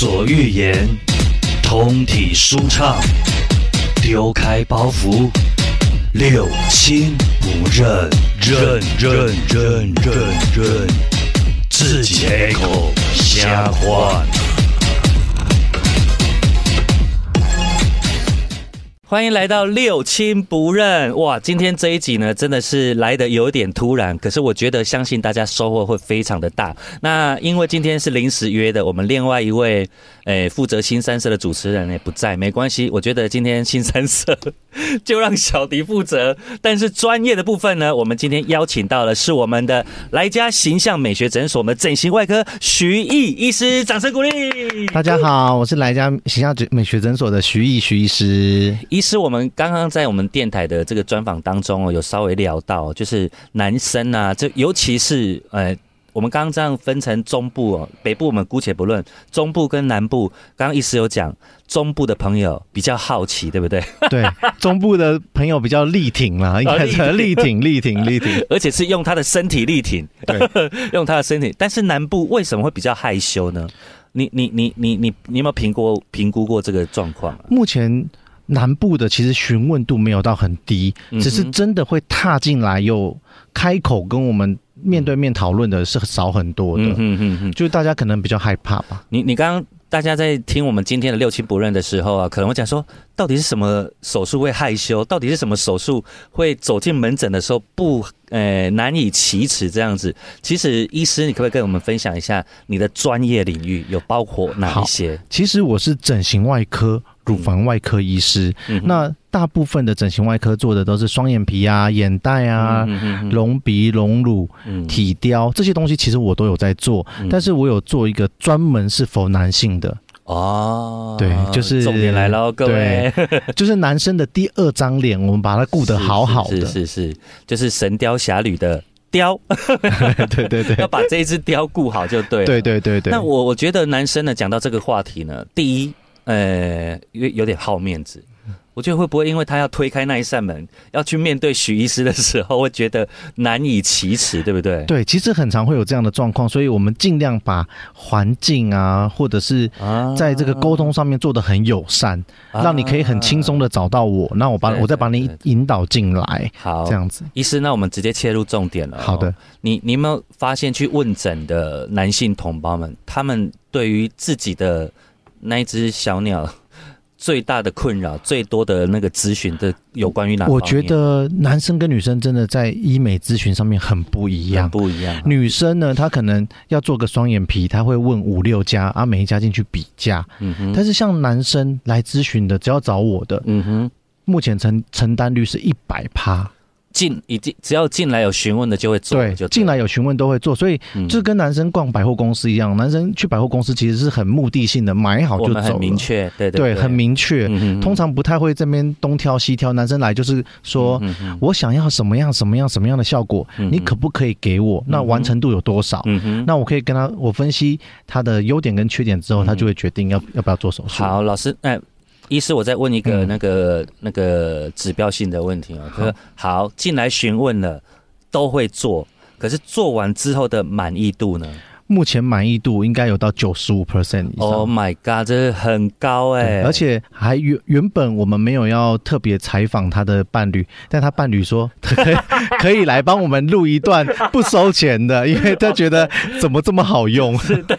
所欲言，通体舒畅，丢开包袱，六亲不认，认认认认认，自己开口瞎话。欢迎来到六亲不认哇！今天这一集呢，真的是来的有点突然，可是我觉得相信大家收获会非常的大。那因为今天是临时约的，我们另外一位诶负责新三社的主持人也不在，没关系，我觉得今天新三社就让小迪负责。但是专业的部分呢，我们今天邀请到的是我们的来家形象美学诊所的整形外科徐毅医师，掌声鼓励！大家好，我是来家形象美学诊所的徐毅徐医师。医师，我们刚刚在我们电台的这个专访当中哦，有稍微聊到，就是男生啊，这尤其是呃，我们刚刚这样分成中部哦，北部我们姑且不论，中部跟南部，刚刚医师有讲，中部的朋友比较好奇，对不对？对，中部的朋友比较力挺啦，应该是力挺力挺力挺，而且是用他的身体力挺，对，用他的身体。但是南部为什么会比较害羞呢？你你你你你你有没有评估评估过这个状况啊？目前。南部的其实询问度没有到很低，只是真的会踏进来又开口跟我们面对面讨论的是少很多的，嗯嗯嗯，就是大家可能比较害怕吧。你你刚刚大家在听我们今天的六亲不认的时候啊，可能会讲说，到底是什么手术会害羞？到底是什么手术会走进门诊的时候不呃难以启齿这样子？其实医师，你可不可以跟我们分享一下你的专业领域有包括哪一些？其实我是整形外科。乳房外科医师，那大部分的整形外科做的都是双眼皮啊、眼袋啊、隆鼻、隆乳、体雕这些东西，其实我都有在做，但是我有做一个专门是否男性的。哦，对，就是重点来了，各位，就是男生的第二张脸，我们把它顾得好好的，是是是，就是神雕侠侣的雕，对 对对，要把这一只雕顾好就对，对对对对。那我我觉得男生呢，讲到这个话题呢，第一。呃，有有点好面子，我觉得会不会因为他要推开那一扇门，要去面对许医师的时候，会觉得难以启齿，对不对？对，其实很常会有这样的状况，所以我们尽量把环境啊，或者是在这个沟通上面做的很友善，让你可以很轻松的找到我，那我把我再把你引导进来，好，这样子。医师，那我们直接切入重点了。好的，你你有没有发现去问诊的男性同胞们，他们对于自己的那一只小鸟最大的困扰、最多的那个咨询的有关于哪？我觉得男生跟女生真的在医美咨询上面很不一样，不一样。女生呢，她可能要做个双眼皮，她会问五六家啊，每一家进去比价。嗯哼。但是像男生来咨询的，只要找我的，嗯哼，目前承承担率是一百趴。进已经只要进来有询问的就会做，对，就进来有询问都会做，所以就跟男生逛百货公司一样，男生去百货公司其实是很目的性的，买好就走，很明确，对对，很明确，通常不太会这边东挑西挑，男生来就是说我想要什么样什么样什么样的效果，你可不可以给我？那完成度有多少？那我可以跟他我分析他的优点跟缺点之后，他就会决定要要不要做手术。好，老师，哎。医师，我再问一个那个那个指标性的问题啊，就是好进来询问了，都会做，可是做完之后的满意度呢？目前满意度应该有到九十五 percent 以上。Oh my god，这很高哎！而且还原原本我们没有要特别采访他的伴侣，但他伴侣说 可以可以来帮我们录一段不收钱的，因为他觉得怎么这么好用。是的。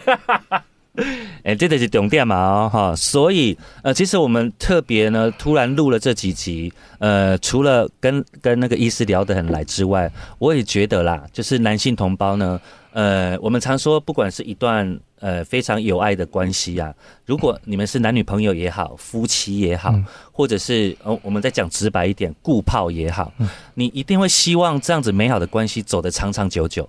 哎，这个是重点嘛，哈，所以呃，其实我们特别呢，突然录了这几集，呃，除了跟跟那个医师聊得很来之外，我也觉得啦，就是男性同胞呢，呃，我们常说，不管是一段呃非常有爱的关系啊，如果你们是男女朋友也好，夫妻也好，或者是呃，我们再讲直白一点，顾炮也好，你一定会希望这样子美好的关系走得长长久久。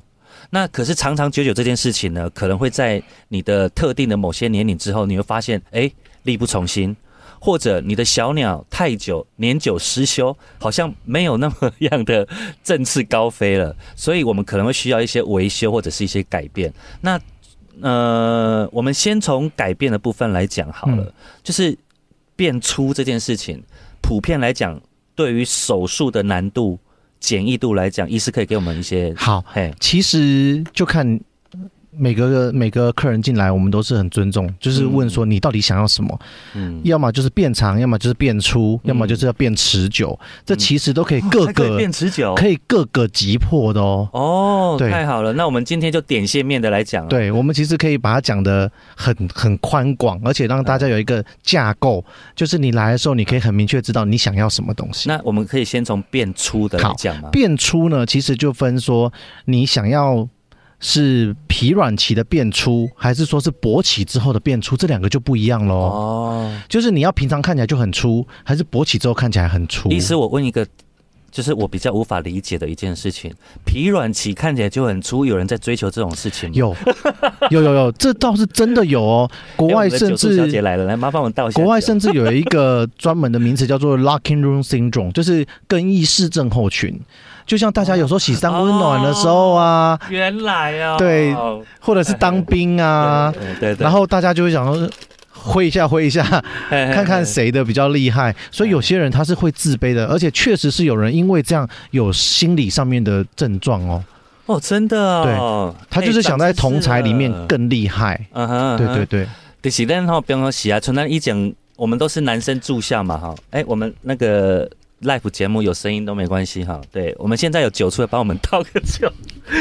那可是长长久久这件事情呢，可能会在你的特定的某些年龄之后，你会发现，哎，力不从心，或者你的小鸟太久年久失修，好像没有那么 样的振翅高飞了。所以我们可能会需要一些维修或者是一些改变。那呃，我们先从改变的部分来讲好了，就是变粗这件事情，普遍来讲，对于手术的难度。简易度来讲，医师可以给我们一些好。嘿，其实就看每个每个客人进来，我们都是很尊重，就是问说你到底想要什么，嗯，要么就是变长，要么就是变粗，要么就是要变持久，这其实都可以各个变持久，可以各个击破的哦。哦，太好了，那我们今天就点线面的来讲，对，我们其实可以把它讲的很很宽广，而且让大家有一个架构，就是你来的时候，你可以很明确知道你想要什么东西。那我们可以先从变粗的来讲吗？变粗呢，其实就分说你想要。是皮软期的变粗，还是说是勃起之后的变粗？这两个就不一样喽。哦，就是你要平常看起来就很粗，还是勃起之后看起来很粗？意思我问一个，就是我比较无法理解的一件事情：皮软期看起来就很粗，有人在追求这种事情？有，有有有，这倒是真的有哦。国外甚至小姐来了，来麻烦我倒一下。国外甚至有一个专门的名词叫做 “locking room syndrome”，就是更衣室症候群。就像大家有时候洗三温暖的时候啊，原来啊，对，或者是当兵啊，对对，然后大家就会想说挥一下挥一下，看看谁的比较厉害。所以有些人他是会自卑的，而且确实是有人因为这样有心理上面的症状哦。哦，真的，对，他就是想在同才里面更厉害。嗯哼，对对对。第是咱哈，比方说洗啊，从那一讲，我们都是男生住校嘛哈。哎，我们那个。Live 节目有声音都没关系哈，对我们现在有酒出来帮我们倒个酒，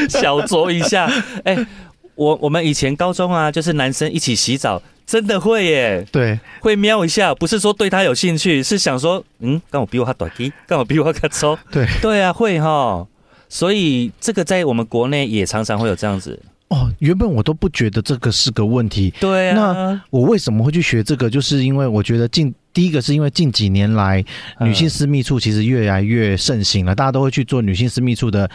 小酌一下。哎，我我们以前高中啊，就是男生一起洗澡，真的会耶，对，会瞄一下，不是说对他有兴趣，是想说，嗯，刚我比我他短低，刚好比我他粗，对，对啊，会哈，所以这个在我们国内也常常会有这样子。哦，原本我都不觉得这个是个问题，对啊，那我为什么会去学这个？就是因为我觉得近。第一个是因为近几年来，女性私密处其实越来越盛行了，大家都会去做女性私密处的，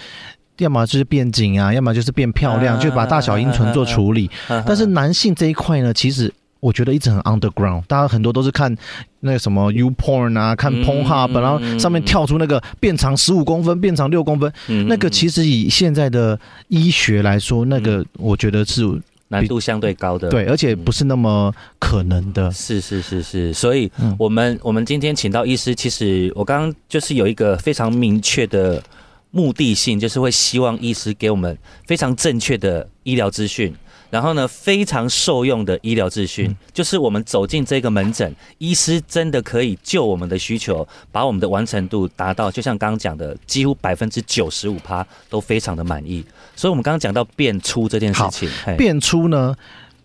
要么就是变紧啊，要么就是变漂亮，就把大小阴唇做处理。但是男性这一块呢，其实我觉得一直很 underground，大家很多都是看那个什么 U porn 啊，看 Pornhub，然后上面跳出那个变长十五公分，变长六公分，那个其实以现在的医学来说，那个我觉得是。难度相对高的，对，而且不是那么可能的。是是是是，所以我们我们今天请到医师，其实我刚刚就是有一个非常明确的目的性，就是会希望医师给我们非常正确的医疗资讯。然后呢，非常受用的医疗资讯，就是我们走进这个门诊，医师真的可以就我们的需求，把我们的完成度达到，就像刚刚讲的，几乎百分之九十五趴都非常的满意。所以，我们刚刚讲到变粗这件事情，变粗呢，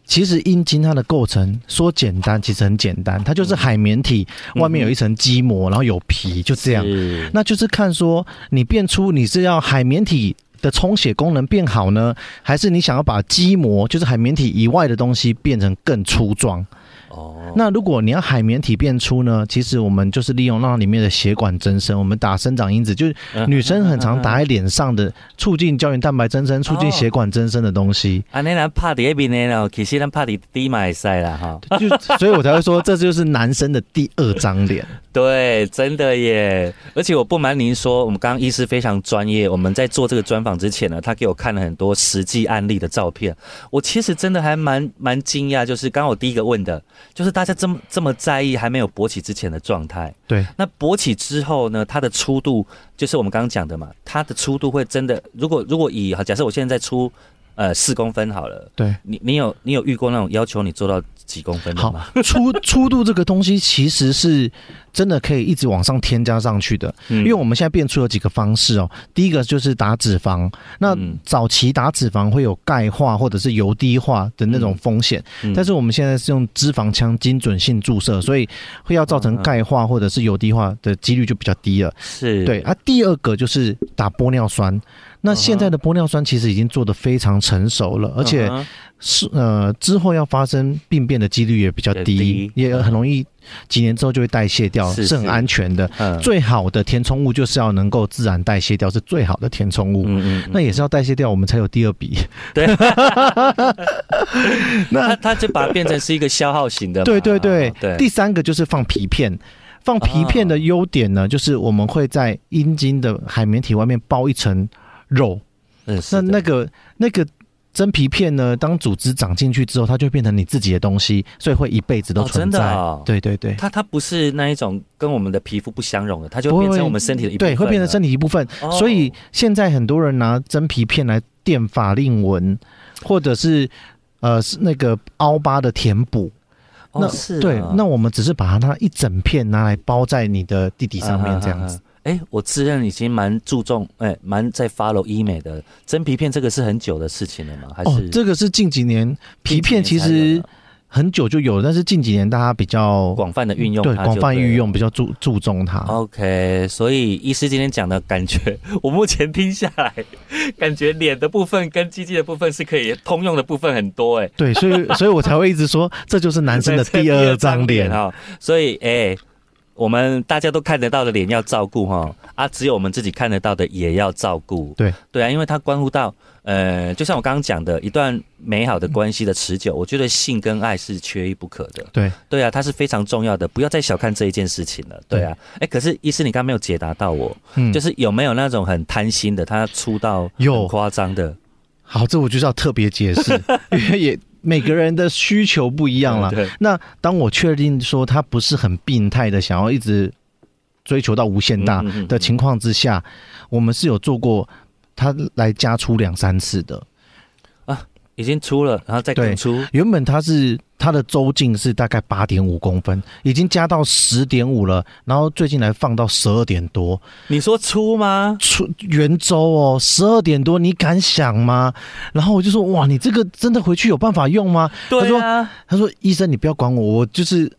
其实阴茎它的构成说简单，其实很简单，它就是海绵体外面有一层肌膜，然后有皮，就这样。那就是看说你变粗，你是要海绵体。的充血功能变好呢，还是你想要把肌膜，就是海绵体以外的东西变成更粗壮？哦，那如果你要海绵体变粗呢？其实我们就是利用那里面的血管增生，我们打生长因子，就是女生很常打在脸上的，促进胶原蛋白增生、促进血管增生的东西。啊，那咱怕第一边呢，其实咱怕第低买赛了哈。就所以我才会说，这就是男生的第二张脸。对，真的耶！而且我不瞒您说，我们刚刚医师非常专业。我们在做这个专访之前呢，他给我看了很多实际案例的照片。我其实真的还蛮蛮惊讶，就是刚刚我第一个问的。就是大家这么这么在意还没有勃起之前的状态，对。那勃起之后呢？它的粗度就是我们刚刚讲的嘛，它的粗度会真的，如果如果以假设我现在在粗呃四公分好了，对。你你有你有遇过那种要求你做到几公分的吗？粗 粗度这个东西其实是。真的可以一直往上添加上去的，嗯因为我们现在变出有几个方式哦。第一个就是打脂肪，那早期打脂肪会有钙化或者是油滴化的那种风险，但是我们现在是用脂肪枪精准性注射，所以会要造成钙化或者是油滴化的几率就比较低了。是对啊。第二个就是打玻尿酸，那现在的玻尿酸其实已经做的非常成熟了，而且是呃之后要发生病变的几率也比较低，也很容易。几年之后就会代谢掉，是很安全的。最好的填充物就是要能够自然代谢掉，是最好的填充物。那也是要代谢掉，我们才有第二笔。对，那它就把它变成是一个消耗型的。对对对对。第三个就是放皮片，放皮片的优点呢，就是我们会在阴茎的海绵体外面包一层肉。嗯，那那个那个。真皮片呢？当组织长进去之后，它就变成你自己的东西，所以会一辈子都存在。对对对，它它不是那一种跟我们的皮肤不相容的，它就变成我们身体的一部分。对，会变成身体一部分。所以现在很多人拿真皮片来垫法令纹，或者是呃是那个凹疤的填补。哦，是啊对，那我们只是把它那一整片拿来包在你的弟弟上面这样子。。哎、我自认已经蛮注重，哎、蛮在 follow 医美的真皮片，这个是很久的事情了吗？还是、哦，这个是近几年皮片其实很久就有了，但是近几年大家比较广泛的运用对广泛运用，比较注注重它。OK，所以医师今天讲的感觉，我目前听下来，感觉脸的部分跟鸡鸡的部分是可以通用的部分很多哎。对，所以所以我才会一直说，这就是男生的第二张脸。哈，所以哎、我们大家都看得到的脸要照顾哈，啊，只有我们自己看得到的也要照顾。对。对啊，因为它关乎到呃，就像我刚刚讲的，一段美好的关系的持久，我觉得性跟爱是缺一不可的。对。对啊，它是非常重要的，不要再小看这一件事情了。对。啊，哎、可是医师你刚刚没有解答到我，嗯，就是有没有那种很贪心的，他出到有。夸张的，好，这我就是要特别解释，因为也每个人的需求不一样啦。那当我确定说他不是很病态的，想要一直追求到无限大的情况之下，我们是有做过他来加粗两三次的。已经出了，然后再对更出，原本它是它的周径是大概八点五公分，已经加到十点五了，然后最近来放到十二点多，你说出吗？出圆周哦，十二点多，你敢想吗？然后我就说哇，你这个真的回去有办法用吗？对啊，他说医生你不要管我，我就是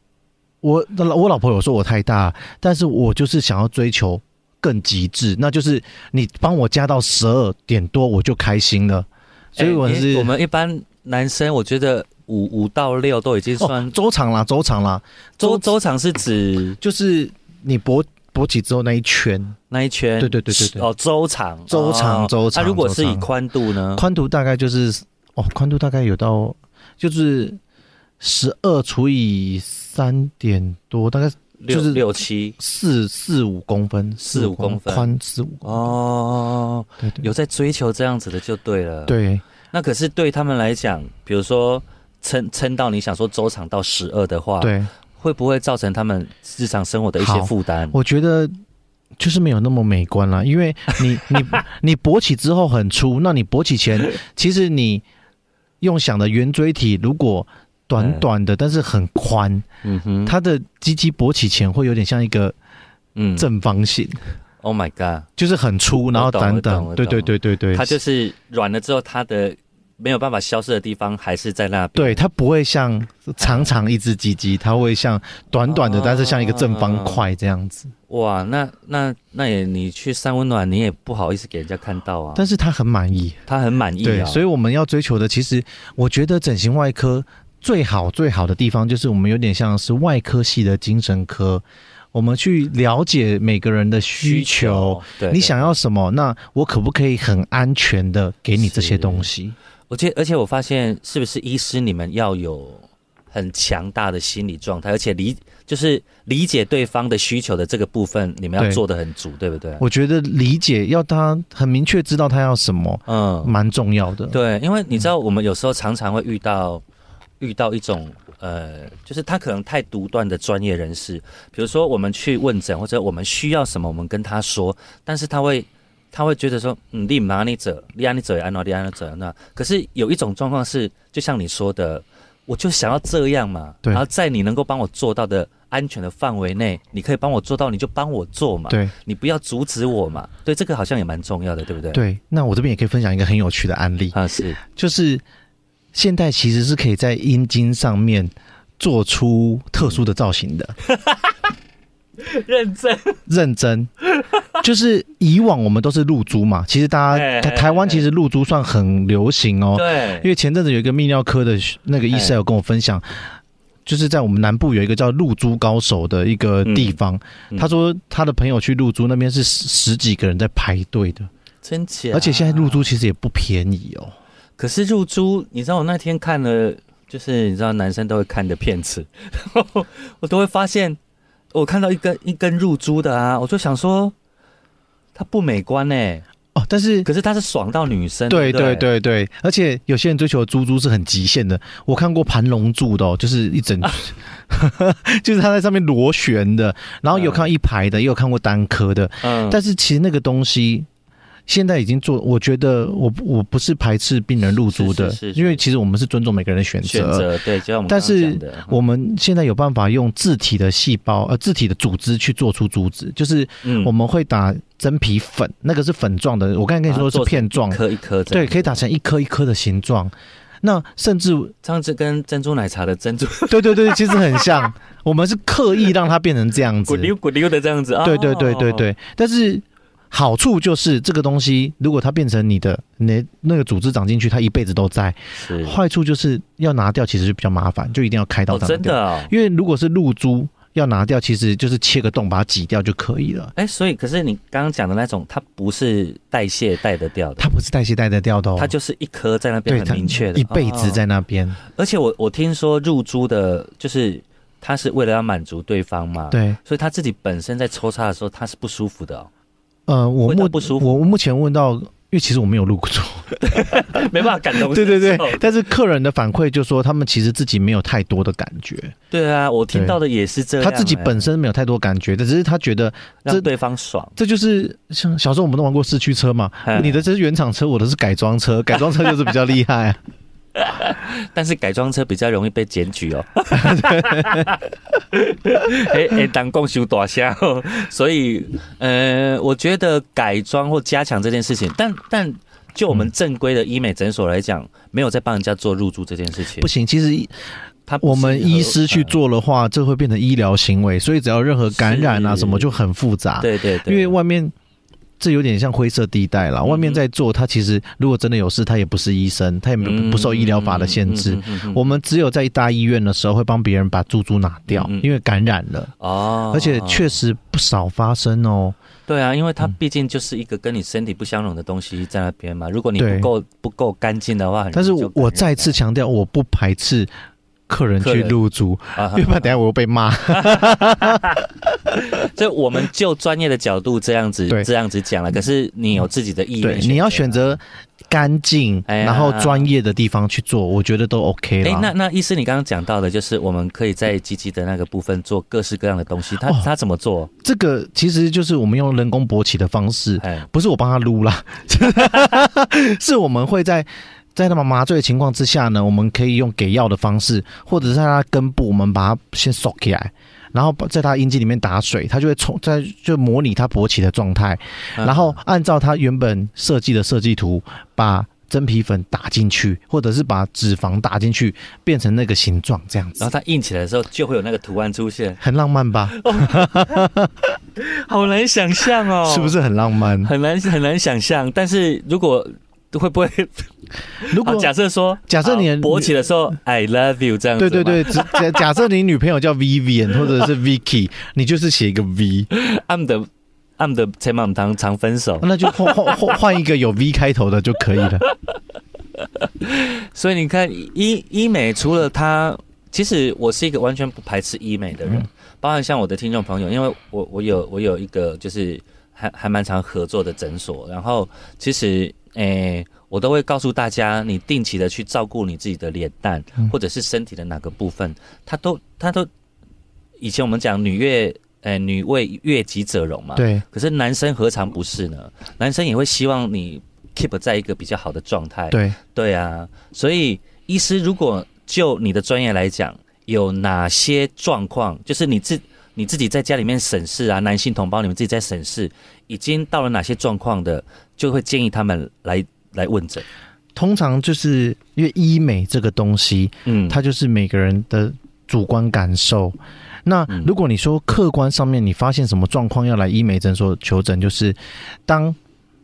我我老婆有说我太大，但是我就是想要追求更极致，那就是你帮我加到十二点多我就开心了，所以我哎是、我们一般男生，我觉得五五到六都已经算哦周长啦，周长啦，周周长是指就是你勃勃起之后那一圈，那一圈，对对对对对。哦，周长，周长哦。周长那如果是以宽度呢？宽度大概就是哦，宽度大概有到就是十二除以三点多，大概六就是六七四四五公分，四五公分宽四五哦，对对有在追求这样子的就对了。，对。那可是对他们来讲，比如说撑撑到你想说周长到十二的话，，对，会不会造成他们日常生活的一些负担？我觉得就是没有那么美观啦，因为你 你你勃起之后很粗，那你勃起前，其实你用想的圆锥体如果短短的，但是很宽，嗯哼，它的鸡鸡勃起前会有点像一个嗯。正方形，，Oh my god，就是很粗，然后短短。对对对对对，它就是软了之后，它的没有办法消失的地方还是在那边。对，它不会像长长一只鸡鸡，它会像短短的，哦但是像一个正方块这样子。哇，那那那也你去三温暖，你也不好意思给人家看到啊。但是他很满意，他很满意对，啊，所以我们要追求的，其实我觉得整形外科最好最好的地方，就是我们有点像是外科系的精神科，我们去了解每个人的需求。，对，你想要什么？那我可不可以很安全的给你这些东西？我觉得，而且我发现，是不是医师你们要有很强大的心理状态，而且理就是理解对方的需求的这个部分，你们要做的很足，对不对？我觉得理解要他很明确知道他要什么，嗯，蛮重要的。对，因为你知道，我们有时候常常会遇到遇到一种呃，就是他可能太独断的专业人士，比如说我们去问诊或者我们需要什么，我们跟他说，但是他会他会觉得说，嗯，你拿你者，你安你者也安哪你安那者那。可是有一种状况是，就像你说的，我就想要这样嘛，对然后在你能够帮我做到的安全的范围内，你可以帮我做到，你就帮我做嘛，对你不要阻止我嘛。对，这个好像也蛮重要的，对不对？，对，那我这边也可以分享一个很有趣的案例，啊是，就是现代其实是可以在阴茎上面做出特殊的造型的。认真。认真，就是以往我们都是露珠嘛，其实大家台湾其实露珠算很流行哦。对，因为前阵子有一个泌尿科的那个医生有跟我分享，就是在我们南部有一个叫露珠高手的一个地方，嗯他说他的朋友去露珠那边是十十几个人在排队的，真假？而且现在露珠其实也不便宜哦。可是入珠，你知道我那天看了，就是你知道男生都会看的片子，然 后我都会发现，我看到一根一根入珠的啊，我就想说，它不美观呢、哦，但是可是它是爽到女生，对对对？对，对对，而且有些人追求的珠珠是很极限的，我看过盘龙柱的哦，就是一整，就是它在上面螺旋的，然后有看到一排的，也有看过单颗的，嗯，但是其实那个东西现在已经做，我觉得我我不是排斥病人入住的，是是是。因为其实我们是尊重每个人的选选择。对，就像我们但是我们现在有办法用自体的细胞呃自体的组织去做出组织，就是嗯。我们会打真皮粉，那个是粉状的，我刚才跟你说的是片状。一，颗一颗这对，可以打成一颗一颗的形状。那甚至这样子跟珍珠奶茶的珍珠 对对对，其实很像，我们是刻意让它变成这样子。滚。溜滚溜的这样子啊，对对对对对，但是好处就是这个东西，如果它变成你的那那个组织长进去，它一辈子都在。是坏处就是要拿掉，其实就比较麻烦，就一定要开刀。真的哦。因为如果是露珠要拿掉，其实就是切个洞把它挤掉就可以了。哎，所以可是你刚刚讲的那种，它不是代谢带得掉的，它不是代谢带得掉的哦，它就是一颗在那边很明确的，一辈子哦在那边。而且我我听说入珠的，就是他是为了要满足对方嘛，，对，所以他自己本身在抽插的时候他是不舒服的哦，呃，我目不舒服。我目前问到，因为其实我没有录过错，没办法感同对对对，但是客人的反馈就说他们其实自己没有太多的感觉，对啊，我听到的也是这样、他自己哎本身没有太多感觉，只是他觉得这让对方爽，这就是像小时候我们都玩过四驱车嘛，哎你的这是原厂车，我的是改装车，改装车就是比较厉害啊。但是改装车比较容易被检举哦。哎哎，当共修大虾哦，所以呃，我觉得改装或加强这件事情，但但就我们正规的医美诊所来讲，没有在帮人家做入住这件事情不。行，其实他我们医师去，做的话，这会变成医疗行为，所以只要任何感染啊什么就很复杂。对对，因为外面这有点像灰色地带啦。嗯外面在做，他其实如果真的有事，他也不是医生，他也不不受医疗法的限制。我们只有在大医院的时候会帮别人把猪猪拿掉，因为感染了，哦，而且确实不少发生哦。对啊，因为它嗯毕竟就是一个跟你身体不相容的东西在那边嘛。如果你不够不够干净的话，但是我再次强调，我不排斥客人去入住，啊因为怕等下我又被骂。所以我们就专业的角度这样子这样子讲了。可是你有自己的意对，愿，你要选。择干净，然后专业的地方去做，我觉得都 OK 哎，那。那医师，你刚刚讲到的，就是我们可以在机器的那个部分做各式各样的东西。他哦他怎么做？这个其实就是我们用人工勃起的方式，哎，不是我帮他撸啦，是我们会在在他们麻醉的情况之下呢，我们可以用给药的方式，或者是在他根部，我们把它先收起来。然后把在它阴茎里面打水，它就会冲在就模拟它勃起的状态，嗯然后按照它原本设计的设计图，把真皮粉打进去，或者是把脂肪打进去，变成那个形状，这样子然后它硬起来的时候，就会有那个图案出现，很浪漫吧？好难想象哦，是不？是很浪漫？很难很难想象。但是如果会不会？如果假设说，假设你勃起的时候，I love you 这样对对对，假假设你女朋友叫 Vivian 或者是 Vicky，你就是写一个 V，I'm the I'm the 陈满堂常分手，那就换换换换一个有 V 开头的就可以了。所以你看医医美除了它，其实我是一个完全不排斥医美的人，嗯包含像我的听众朋友，因为我我有我有一个就是还还蛮常合作的诊所，然后其实诶、我都会告诉大家，你定期的去照顾你自己的脸蛋、嗯或者是身体的哪个部分，它都它都以前我们讲女悦。诶，女为悦己者容嘛，对，可是男生何尝不是呢？男生也会希望你 keep 在一个比较好的状态。对，对啊，所以医师如果就你的专业来讲，有哪些状况，就是你自你自己在家里面审视啊，男性同胞你们自己在审视，已经到了哪些状况的，就会建议他们来来问诊。通常就是因为医美这个东西，嗯，它就是每个人的主观感受。那嗯。如果你说客观上面你发现什么状况要来医美诊所求诊，就是当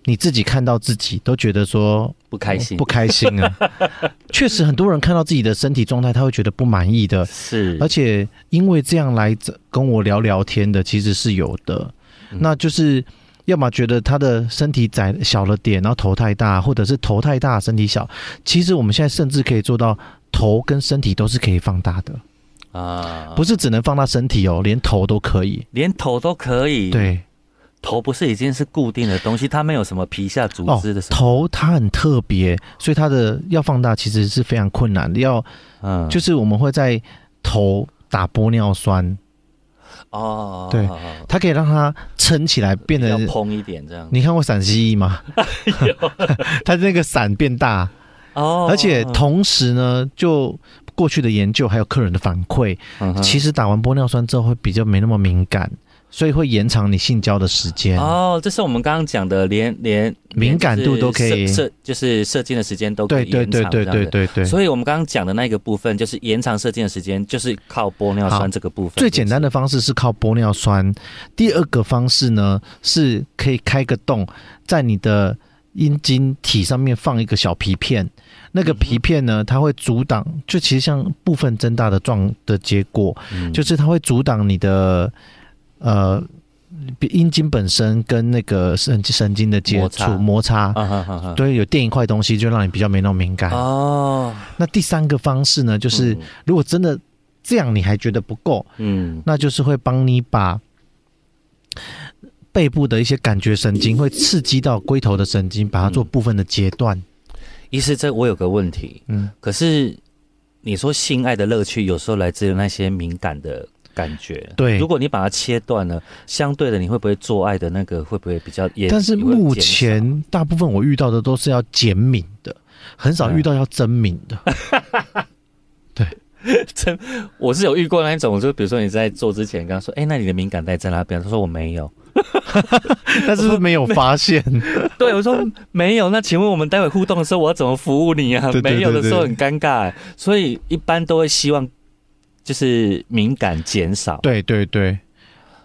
你自己看到自己都觉得说不开心，不开心啊，确实很多人看到自己的身体状态，他会觉得不满意的，是，而且因为这样来跟我聊聊天的，其实是有的。嗯。那就是要么觉得他的身体窄小了点，然后头太大，或者是头太大身体小。其实我们现在甚至可以做到头跟身体都是可以放大的，啊，不是只能放大身体哦，连头都可以。连头都可以。，对头不是已经是固定的东西，它没有什么皮下组哦织的。头它很特别，所以它的要放大其实是非常困难的。要嗯，就是我们会在头打玻尿酸，哦，对它可以让它撑起来，变得要蓬一点这样。你看过闪蜥蜴吗？它那个伞变大。哦，而且同时呢，就过去的研究还有客人的反馈，嗯其实打完玻尿酸之后会比较没那么敏感，所以会延长你性交的时间。哦，这是我们刚刚讲的，连连敏感度都可以连射射就是射精的时间都可对对以延长对对对这样子对对。所以我们刚刚讲的那个部分，就是延长射精的时间，就是靠玻尿酸这个部分。最简单的方式是靠玻尿酸，第二个方式呢是可以开个洞，在你的阴茎体上面放一个小皮片，那个皮片呢，它会阻挡，就其实像部分增大的状的结果，嗯就是它会阻挡你的呃阴茎本身跟那个神神经的接触摩擦。对，有垫一块东西，就让你比较没那么敏感。哦，那第三个方式呢，就是嗯。如果真的这样你还觉得不够，嗯。那就是会帮你把背部的一些感觉神经会刺激到龟头的神经，把它做部分的截断。医师，这我有个问题，嗯，可是你说性爱的乐趣有时候来自于那些敏感的感觉。对如果你把它切断了，相对的你会不会做爱的那个会不会比较也？但是目前大部分我遇到的都是要减敏的，很少遇到要增敏的。我是有遇过那一种，就比如说你在做之前跟他说，哎、那你的敏感带在哪边？他说我没有。但是没有发现。对，我说没有。那请问我们待会互动的时候，我要怎么服务你啊？对对没有的对对时候很尴尬，所以一般都会希望就是敏感减少。对对对。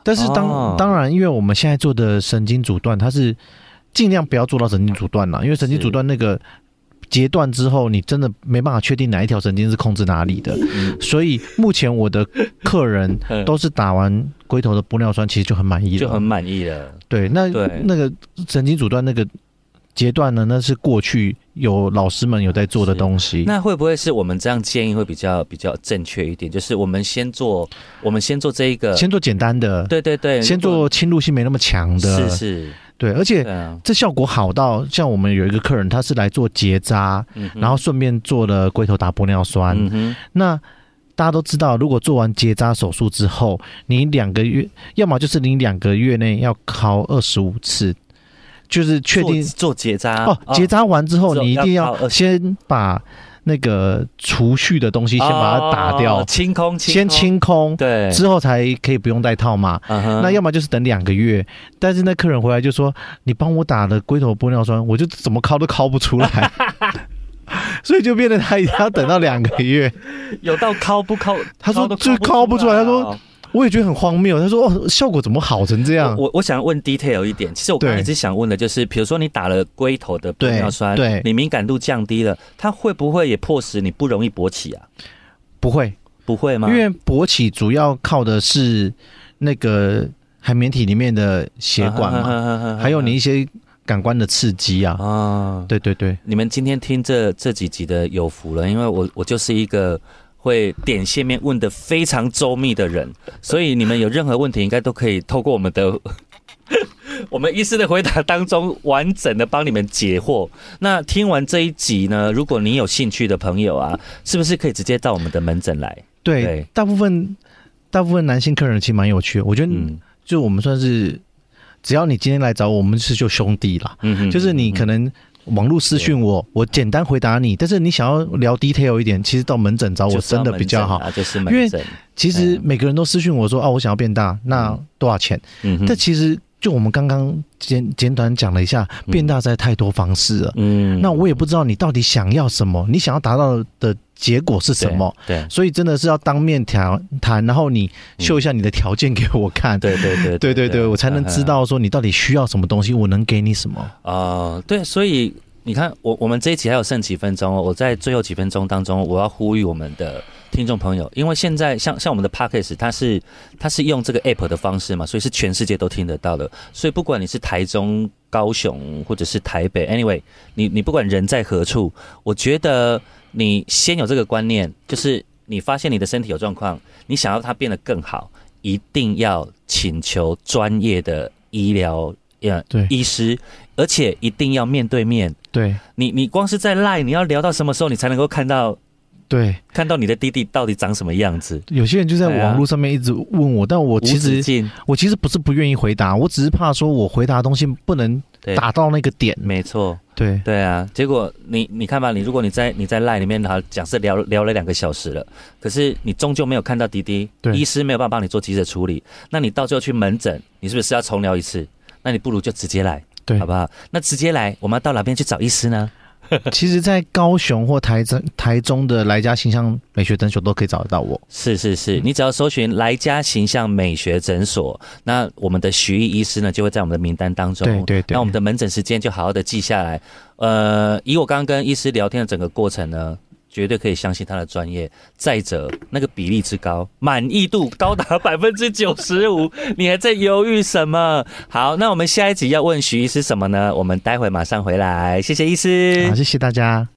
但是当、哦当然，因为我们现在做的神经阻断，它是尽量不要做到神经阻断了，因为神经阻断那个截断之后，你真的没办法确定哪一条神经是控制哪里的。嗯所以目前我的客人 嗯都是打完龟头的玻尿酸，其实就很满意了。就很满意了。对，那对那个神经阻断那个阶段呢，那是过去有老师们有在做的东西。那会不会是我们这样建议会比较比较正确一点？就是我们先做，我们先做这一个，先做简单的，对对对，先做侵入性没那么强的，是是，对，而且这效果好到像我们有一个客人，他是来做结扎，嗯然后顺便做了龟头打玻尿酸。嗯，那大家都知道，如果做完结扎手术之后，你两个月，要么就是你两个月内要考二十五次，就是确定做做结扎哦，结扎完之后，你一定要先把那个储蓄的东西先把它打掉，哦清空，先空，清空，对，之后才可以不用戴套嘛。那要么就是等两个月，但是那客人回来就说：“你帮我打了龟头玻尿酸，我就怎么敲都敲不出来。”所以就变得他一定要等到两个月。有到敲不敲？他说就敲不出来他说哦我也觉得很荒谬。他说：“哦，效果怎么好成这样我我想问 detail 一点，其实我刚一直想问的就是，比如说你打了龟头的玻尿酸，对对你敏感度降低了，它会不会也迫使你不容易勃起啊？？”不会，不会吗？因为勃起主要靠的是那个海绵体里面的血管嘛，嘛还有你一些感官的刺激啊。啊，对对对，你们今天听这这几集的有福了，因为我我就是一个会点线面问的非常周密的人，所以你们有任何问题，应该都可以透过我们的 我们医师的回答当中，完整的帮你们解惑。那听完这一集呢，如果你有兴趣的朋友啊，是不是可以直接到我们的门诊来？对，对大部分大部分男性客人其实蛮有趣的，我觉得嗯就我们算是，只要你今天来找我我们是就兄弟啦，嗯哼就是你可能。网络私讯我，我简单回答你。但是你想要聊 detail 一点，其实到门诊找我真的比较好。门诊啊，就是因为。其实嗯每个人都私讯我说，哦，我想要变大，那多少钱？但其实就我们刚刚简简短讲了一下，变大实在太多方式了。嗯那我也不知道你到底想要什么，你想要达到的结果是什么？？对对所以真的是要当面谈谈，然后你秀一下你的条件给我看。对对对对对对，我才能知道说你到底需要什么东西，我能给你什么。啊，对，所以你看，我我们这一期还有剩几分钟哦，我在最后几分钟当中，我要呼吁我们的听众朋友，因为现在像像我们的 Podcast，它是它是用这个 App 的方式嘛，所以是全世界都听得到的，所以不管你是台中、高雄或者是台北，anyway，你你不管人在何处，我觉得你先有这个观念，就是你发现你的身体有状况，你想要它变得更好，一定要请求专业的医疗呃对。医师，而且一定要面对面。对。你你光是在赖，你要聊到什么时候你才能够看到对，看到你的弟弟到底长什么样子。有些人就在网络上面一直问我，但我其实我其实不是不愿意回答，我只是怕说我回答的东西不能打到那个点。没错，对对啊。结果你你看吧，你如果你在你在赖里面，好假设聊聊了两个小时了，可是你终究没有看到滴滴，医师没有办法帮你做急诊处理，那你到最后去门诊，你是不是要重聊一次？那你不如就直接来，对，好不好？那直接来，我们要到哪边去找医师呢？其实，在高雄或台中、台中的来家形象美学诊所都可以找得到我。是是是，你只要搜寻来家形象美学诊所，那我们的徐艺医师呢就会在我们的名单当中。对对对。那我们的门诊时间就好好的记下来。呃，以我刚刚跟医师聊天的整个过程呢。绝对可以相信他的专业。再者，那个比例之高，满意度高达百分之九十五，你还在犹豫什么？好，那我们下一集要问徐医师什么呢？我们待会马上回来。谢谢医师，好，谢谢大家。